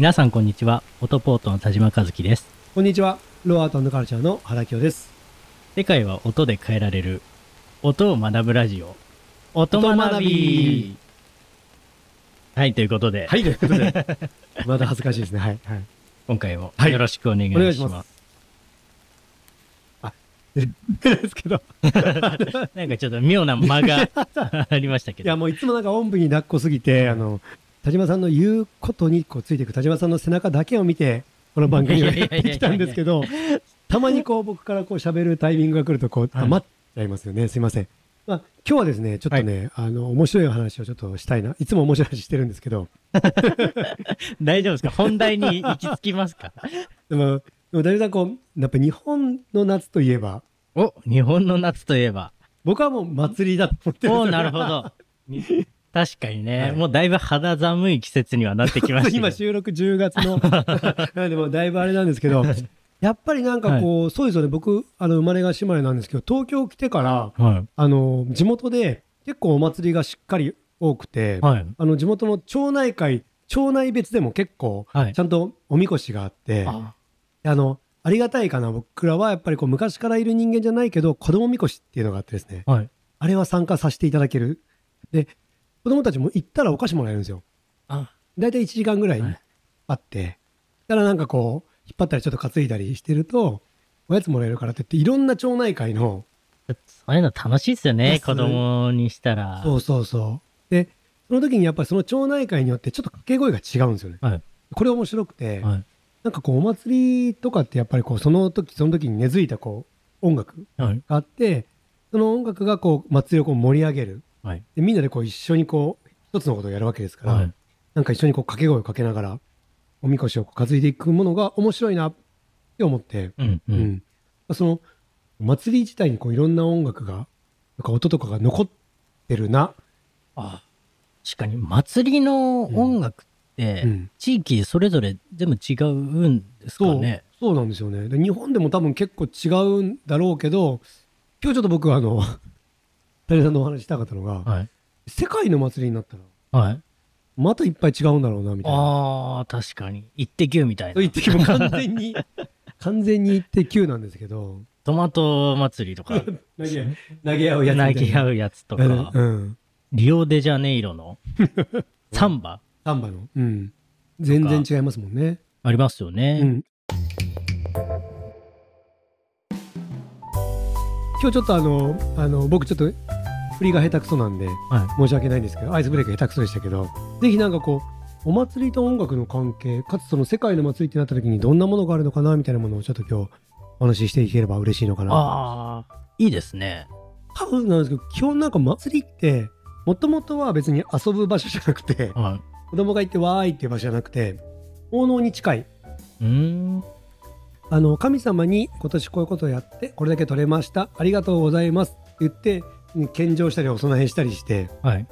皆さんこんにちは。オトポートの田島和樹です。こんにちは。ローアートカルチャーの原清です。世界は音で変えられる。音を学ぶラジオ。音学学びびはい、ということで、はい、ということで。まだ恥ずかしいですね。はい。はい。今回もはいよろしくお願いしお願いしま。ますですけど。なんかちょっと妙な間が ありましたけど。いや、もういつもなんかおんぶに抱っこすぎて、あの、田島さんの言うことにこうついていく田島さんの背中だけを見て、この番組をやってきたんですけど、たまにこう僕からこう喋るタイミングが来るとこう、はい余っちゃいますよね。すいません。まあ、今日はですね、ちょっとね、あの、面白い話をちょっとしたいな。いつも面白い話してるんですけど、大丈夫ですか？本題に行き着きますか？でも、でも大丈夫さん、こう、やっぱ日本の夏といえば、お、日本の夏といえば。僕はもう祭りだと思ってるんですよおなるほど。確かにね、はい。もうだいぶ肌寒い季節にはなってきました 今収録10月の。なんでもうだいぶあれなんですけどやっぱりなんかこう、そうですよね。僕あの生まれが島根なんですけど東京来てからはい。あの地元で結構お祭りがしっかり多くて、はい。あの地元の町内会町内別でも結構はい。ちゃんとおみこしがあって、あ。あのありがたいかな。僕らはやっぱりこう昔からいる人間じゃないけど子供みこしっていうのがあってですね。はい。あれは参加させていただける。で子供たちも行ったらお菓子もらえるんですよあ、大体1時間ぐらいはいあって、たらなんかこう、引っ張ったりちょっと担いだりしてると、おやつもらえるからって言って、いろんな町内会の、そういうの楽しいですよね、子供にしたら。そうそうそう。で、その時にやっぱりその町内会によってちょっと掛け声が違うんですよね。はい。これ面白くて、はい。なんかこうお祭りとかってやっぱりこうその時その時に根付いたこう音楽はい。があって、その音楽がこう祭りをこう盛り上げる。はい。でみんなでこう一緒にこう一つのことをやるわけですから、はい。なんか一緒にこう掛け声をかけながら、おみこしをこう担いでいくものが面白いなって思って、うん。う。うんん。その、お祭り自体にこういろんな音楽が、なんか音とかが残ってるな。あ確かに、祭りの音楽って、うん地域それぞれ全部違うんですかそう、ね。そうなんですよね。で日本でも多分結構違うんだろうけど、今日ちょっと僕はあの、谷さんのお話したかったのが、はい。世界の祭りになったら、はい。またいっぱい違うんだろうな、みたいな。ああ、確かに。一滴みたいなと言っ。ても完全に、完全に言って9なんですけど、トマト祭りとか、投 げ投げ合うやつ。投げ合うやつとか、うん。リオデジャネイロの サンバ？サンバの？うん。全然違いますもんね。ありますよね。うん。今日ちょっとあの、あの、僕ちょっと振りが下手くそなんで、はい。申し訳ないんですけど、アイスブレイク下手くそでしたけど、ぜひなんかこう、お祭りと音楽の関係、かつその世界の祭りってなった時にどんなものがあるのかなみたいなものをちょっと今日お話ししていければ嬉しいのかな。ああ、いいですね。多分なんですけど、基本なんか祭りって、もともとは別に遊ぶ場所じゃなくて、は子供が行ってわーいっていう場所じゃなくて、奉納に近い。い。うーん。あの、神様に今年こういうことをやって、これだけ取れました。ありがとうございます。って言って、献上したりお供えしたりして、はい。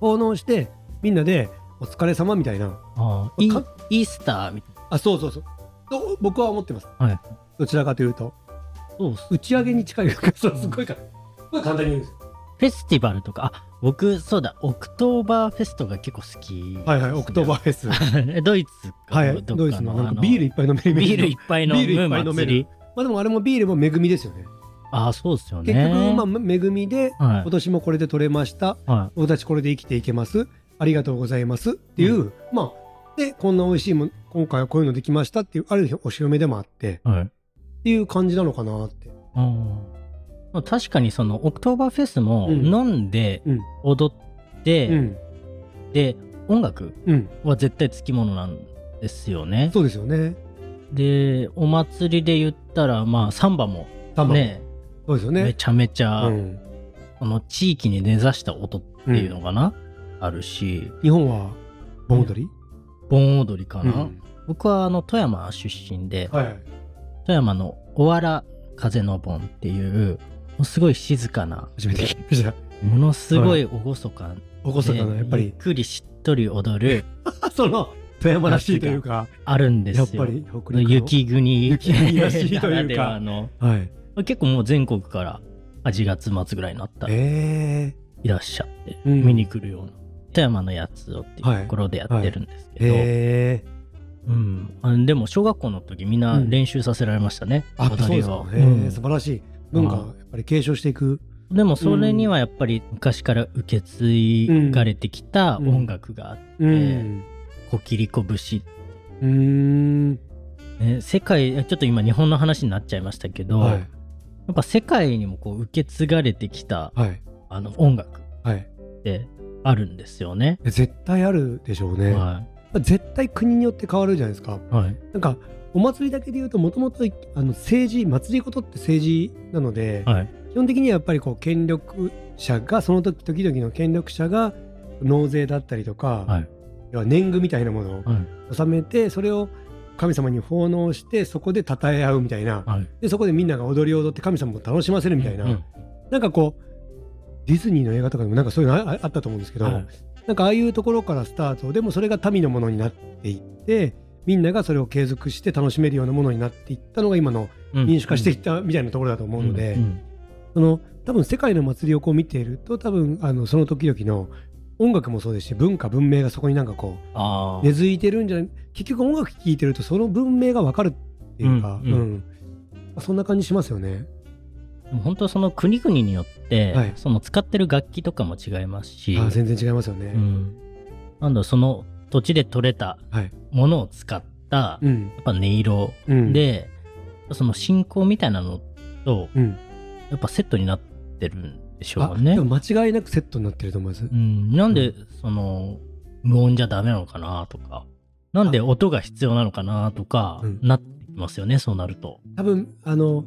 奉納して、みんなで、お疲れ様みたいな。ああ、イかイースターみたいあ、そうそうそう。と僕は思ってます。な。はい。どちらかというと。そう。打ち上げに近いから、そうすごいから。すごい簡単に言うんですよ。フェスティバルとか、あ、僕、そうだ、オクトーバーフェストが結構好き、はいはい、オクトーバーフェス。ドイツかい、どっかドイツのなんあのかビールいっぱい飲めるビールいっぱい飲ビールいっむぱい飲める。まあでもあれもビールも恵みですよね。ああ、そうですよね。結局、まあ、恵みで、はい今年もこれで取れました。は僕たちこれで生きていけます。ありがとうございます。っていう、まあ、で、こんな美味しいもん、今回はこういうのできましたっていう、ある日お披露目でもあって、い。はい。っていう感じなのかなって。あー確かにそのオクトーバーフェスもうん飲んでうん。踊って、うん。で音楽うん。は絶対つきものなんですよね。そうですよね。でお祭りで言ったらまあサンバも。ねそうですよね。めちゃめちゃ、うん。その地域に根ざした音っていうのかな、あるし日本は、盆踊り、盆踊りかな、うん僕はあの富山出身ではいはい。富山のおわら風の盆っていうすごい静かな初めて聞きました。ものすごい厳かおこそかな、やっぱゆっり。くりしっとり踊る その、富山らしいというか、あるんですよ。やっぱり雪国 雪国らしいというかのはい。結構もう全国から8月末ぐらいになったらいえらっしゃって、うん見に来るような富山のやつをっていうところでやってるんですけど、えへえうん、あでも小学校の時みんな練習させられましたね、あ、そう踊りを。うんえ、素晴らしい。文化をやっぱり継承していく。でもそれにはやっぱり昔から受け継がれてきたうん音楽があって、うん。コキリコ節、うーん。ね、世界ちょっと今日本の話になっちゃいましたけど、はい。やっぱ世界にもこう受け継がれてきたはい。あの音楽はい。ってあるんですよね。絶対あるでしょうね。は絶対国によって変わるじゃないですか。い。はい。なんか、お祭りだけで言うと、もともと政治、祭り事って政治なので、はい。基本的にはやっぱりこう権力者が、その時時々の権力者が納税だったりとか、はい。要は年貢みたいなものをはい。納めて、それを神様に奉納して、そこで称え合うみたいな、はい。でそこでみんなが踊りを踊って神様を楽しませるみたいな、うんなんかこう、ディズニーの映画とかでもなんかそういうのあったと思うんですけど、はい。なんかああいうところからスタートでもそれが民のものになっていってみんながそれを継続して楽しめるようなものになっていったのが今のうん。民主化していったみたいなところだと思うので、んん。その多分世界の祭りをこう見ていると多分あのその時々の音楽もそうですし文化文明がそこになんかこ。う根付いてるんじゃない結局音楽聴いてるとその文明がわかるっていうか、うんうんそんな感じしますよね。でも本当その国々によって、はいその使ってる楽器とかも違いますし、あ全然違いますよね。うん、なんだその土地で採れたはい。ものを使った、うん。やっぱ音色うん、で、その信仰みたいなのとうん、やっぱセットになってるんでしょあうね。で。も間違いなくセットになってると思います。うん、なんでその無音じゃダメなのかなとか、なんで音が必要なのかなとか、うん。なってきますよね、そうなると。多分あの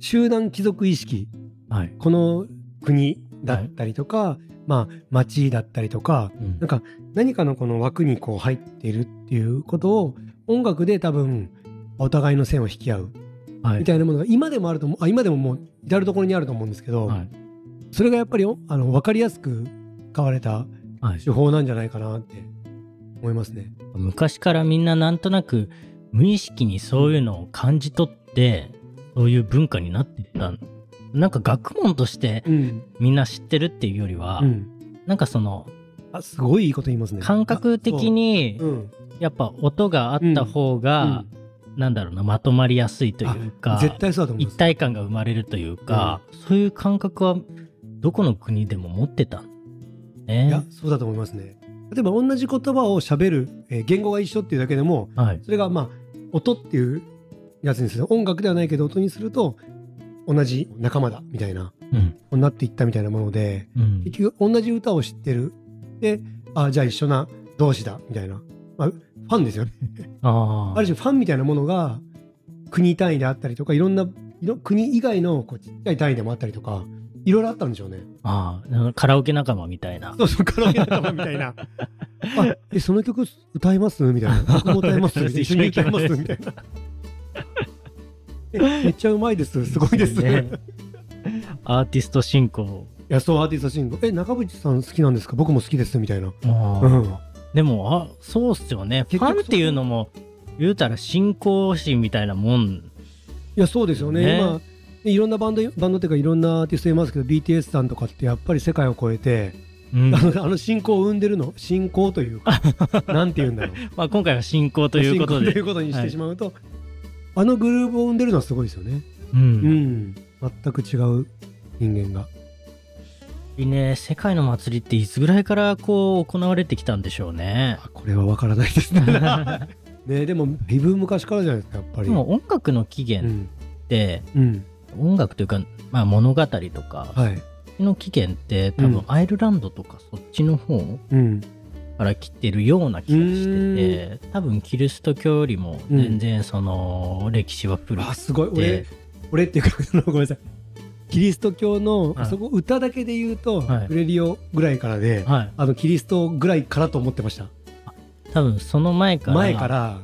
集団貴族意識。はい。この国だったりとか、まあ町だったりとかうん。なんか何かのこの枠にこう入っているっていうことを音楽で多分お互いの線を引き合う。はい。みたいなものが今でもあると思うあ今でももう至る所にあると思うんですけど、はいそれがやっぱりおあの分かりやすく使われたはい。手法なんじゃないかなって思いますね。昔からみんななんとなく無意識にそういうのを感じ取ってそういう文化になっていった。なんか学問としてうん。みんな知ってるっていうよりは、うん、なんかそのあすごいいいこと言いますね。感覚的にやっぱ音があった方が、なんだろうなまとまりやすいというか絶対そうだと思います。一体感が生まれるというか、そういう感覚はどこの国でも持ってたんねいや、そうだと思いますね。例えば同じ言葉を喋る、えー言語が一緒っていうだけでも、はいそれがまあ、音っていうやつにする。音楽ではないけど音にすると、同じ仲間だみたいな、うんなっていったみたいなもので、うん結局同じ歌を知ってる。で、あじゃあ一緒な同士だみたいな。まあ、ファンですよね。あある種ファンみたいなものが国単位であったりとか、いろんな、国以外のこうちっちゃい単位でもあったりとか、いろいろあったんでしょうね。ああカラオケ仲間みたいなそうそう、カラオケ仲間みたいな。あ、え、その曲歌います？みたいな。僕も歌います？一緒に歌います？みたいな。え、めっちゃうまいです。すごいです。ねいアーティスト進行や、そう、アーティストシングル。え、中渕さん好きなんですか？僕も好きです。みたいな。うん。でもあそうっすよねファンっていうのも言うたら信仰心みたいなもんいや、そうですよね。ね今、いろんなバンド、バンドっていうか、いろんなアーティストいますけど、BTS さんとかってやっぱり世界を超えて、うんあの、あの信仰を生んでるの、信仰というか、なんて言うんだろう。まあ、今回は信仰ということ信仰といでうことにしてしまうと、あのグルーブを生んでるのはすごいですよね。うんうん。全く違う人間が。ね世界の祭りっていつぐらいからこう行われてきたんでしょうねあこれは分からないですね。ねでも、だいぶ昔からじゃないですか、やっぱり。でも音楽の起源うん。って、うん。音楽というか、まあ、物語とか、の起源って多うん分アイルランドとかそっちの方うん。から来てるような気がしてて多分キリスト教よりも全然その歴史は古あ、くすごい。俺て、、俺っていうか、ごめんなさい。キリスト教の、はいそこ歌だけで言うと、はいフレリオぐらいからで、はいあのキリストぐらいからと思ってました。多分その前から前から、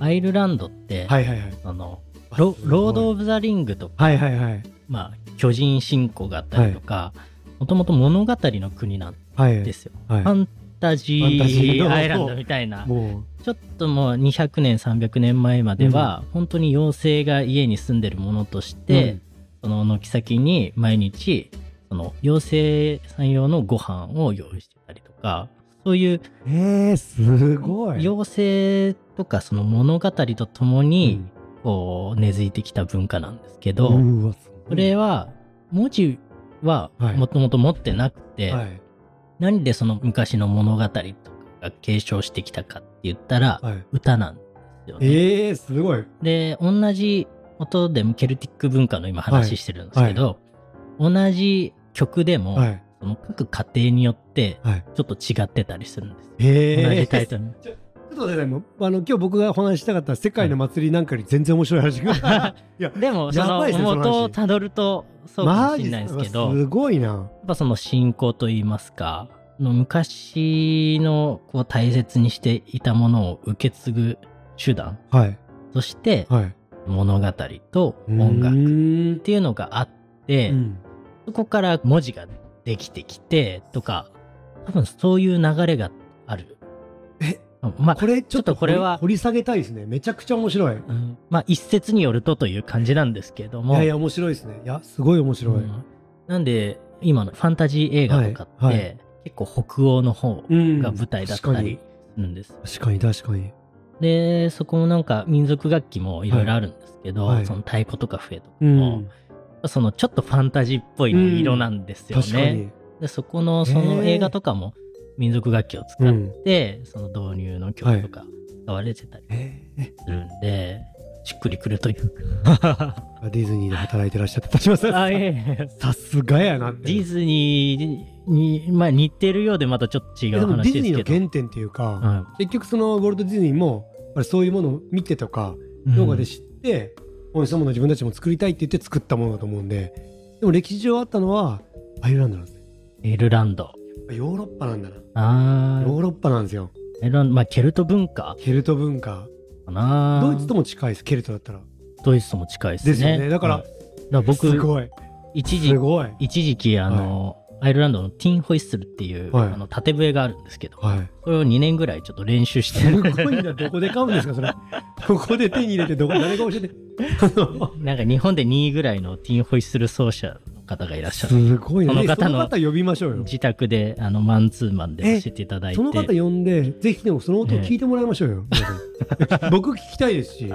アイルランドって、はいはいはい。あのロロード・オブ・ザ・リングとか、はいはいはい。まあ、巨人信仰があったりとかもともと物語の国なんはい。ですよ、はい。ファンタジーアイランドみたいな。もちょっともう200年300年前までは、本当に妖精が家に住んでるものとしう、て、その軒先に毎日その妖精さん用のご飯を用意してたりとかそういうえー、すごい。妖精とかその物語とともに、こう根付いてきた文化なんですけど、うんうわすごいそれは文字ははいもともと持ってなくて、はい。何でその昔の物語とかが継承してきたかって言ったら、はい。歌なんですよね。えー、すごい。で、同じ音でもケルティック文化の今話してるんですけど、同じ曲でも、はい。その各家庭によってはい。ちょっと違ってたりするんです。えー、同じタイトル。ちょっと待ってねもうあの今日僕がお話ししたかった世界の祭りなんかより全然面白い話が。いや、でも、その元をたどるとそうかもしれないですけど、すごいな。やっぱその信仰といいますか、の昔のこう大切にしていたものを受け継ぐ手段はい。としてはい。物語と音楽っ楽ていうのがあって、うんそこから文字ができてきてとか、多分そういう流れがある。えまあ、これちょっとこれは掘り下げたいですね。めちゃくちゃ面白い。いうんまあ一説によるとという感じなんですけども。やいや、面白いですね。いや、すごい面白い。うんなんで、今のファンタジー映画とかって、はいはい結構北欧の方うんが舞台だったりするんです。確かに確かに。で、そこもなんか民族楽器もいろいろあるんですけど、はいはいその太鼓とか笛とかうも、ん。そのちょっとファンタジーっぽい色なんですよね。確かに。で、そこのその映画とかも民族楽器を使っうん。て、その導入の曲とか使われてたりえーするんで、しっくりくるという か。ディズニーで働いてらっしゃった田島さん。さすがやな。ディズニーに、まあ似てるようでまたちょっと違うえでもディズニーの。原点っていうか、は結局そのウォルト・ディズニーもそういうものを見てとかい動画で知って、こういうものを自分たちも作りたいって言って作ったものだと思うんででも歴史上あったのはアイルランドなんですねエルランド。ヨーロッパなんだな。あヨーロッパなんですよ。ーエルランド、まあケルト文化？ケルト文化。かな。ドイツとも近いですケルトだったら。ドイツとも近いですね。ですよね。だからはい。だから僕、すごい。一時す、ごい。一時期あの、アイルランドのティンホイッスルっていう、はい。あの縦笛があるんですけど、はい。それを2年ぐらいちょっと練習して。する。ごいなどこで買うんですかそれ。どこで手に入れてどこ誰が教えて。なんか日本で2位ぐらいのティンホイッスル奏者の方がいらっしゃる。すごいなえその方の呼びましょうよ。自宅であのマンツーマンで教えていただいて。その方呼んでぜひでもその音を聞いてもらいましょうよ、僕。聞きたいですし。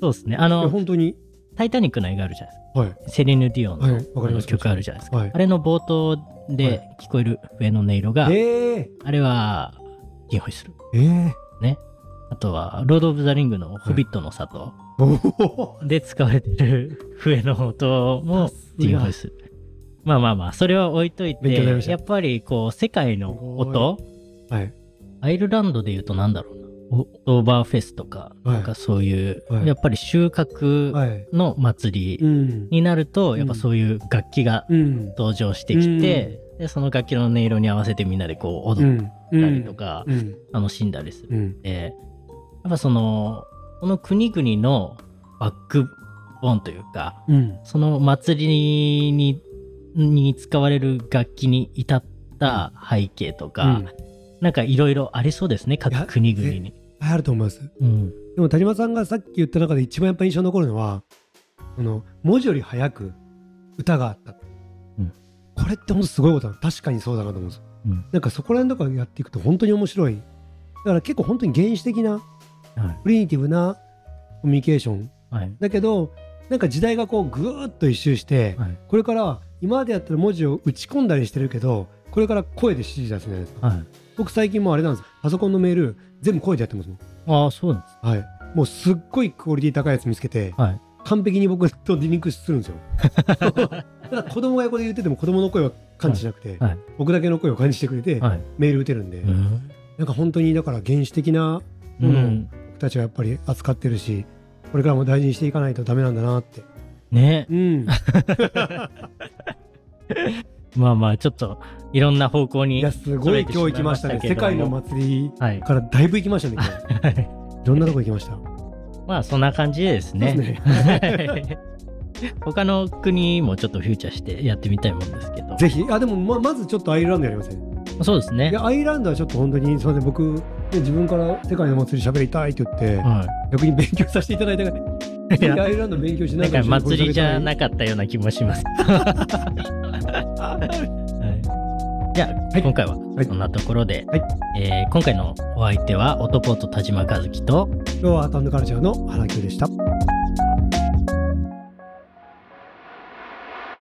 そうですね。あの、本当に。タイタニックの映画あるじゃないですか。はい。セレヌ・ディオンはいのわかります。曲あるじゃないですか。はい。あれの冒頭で聞こえる笛の音色が、えあれはティンホイッスル。ー、え。ね。あとは、ロード・オブ・ザ・リングのホビットの里。ー、おおで使われてる笛の音もティンホイッスル。まあまあまあ、それは置いといてやっぱりこう、世界の音、はい。アイルランドで言うとなんだろうな、オーバーフェスとか、はい。なんかそういう、はい。やっぱり収穫はいの祭りうん。になると、ん。やっぱそういう楽器がうん。登場してきて、でその楽器の音色に合わせてみんなでこう踊っうんたりとか、うん。楽しんだりする。うんん。で、やっぱその、この国々のバックボーンというか、うん。その祭りにに使われる楽器に至った背景とか、うん。なんかいろいろありそうですね、各国々に。あると思います。うん。でも田島さんがさっき言った中で一番やっぱ印象に残るのはこの文字より早く歌があった、うん。これって本当すごいことだ。確かにそうだなと思うんですよ。うん。なんかそこら辺とかやっていくと本当に面白い。だから結構本当に原始的なはい。プリミティブなコミュニケーションはい。だけどなんか時代がこうぐーっと一周して、はい。これから今までやったら文字を打ち込んだりしてるけどこれから声で指示出すじゃないですかはい。僕最近もうあれなんですパソコンのメール全部声でやってますもんああ、そうなんです。はいもうすっごいクオリティ高いやつ見つけてはい。完璧に僕とリンクするんですよ だから子供が横で言ってても子供の声は感知しなくて、はいはい僕だけの声を感じしてくれて、はい。メール打てるんで、うん。なんか本当にだから原始的なうものをたちはやっぱり扱ってるしこれからも大事にしていかないとダメなんだなってね。うん まあまあ、ちょっと、いろんな方向に。いやすごい今日行きましたね世界の祭りはい。からだいぶ行きましたね 今日いろんなとこ行きました？まあ、そんな感じでですね。他の国もちょっとフューチャーしてやってみたいもんですけど。ぜひあでもままずちょっとアイルランドやりません？そうですねい。やアイルランドはちょっと本当にすみません僕、ね、自分から世界の祭り喋りたいって言って、は逆に勉強させていただいたから アイルランド勉強しなかなんがら祭りじゃいなかったような気もします。はい。じゃあ、はい。今回ははい。そんなところで、はい。えー今回のお相手は、オトポート田島和樹と、今日はアートカルチャーの原清でした。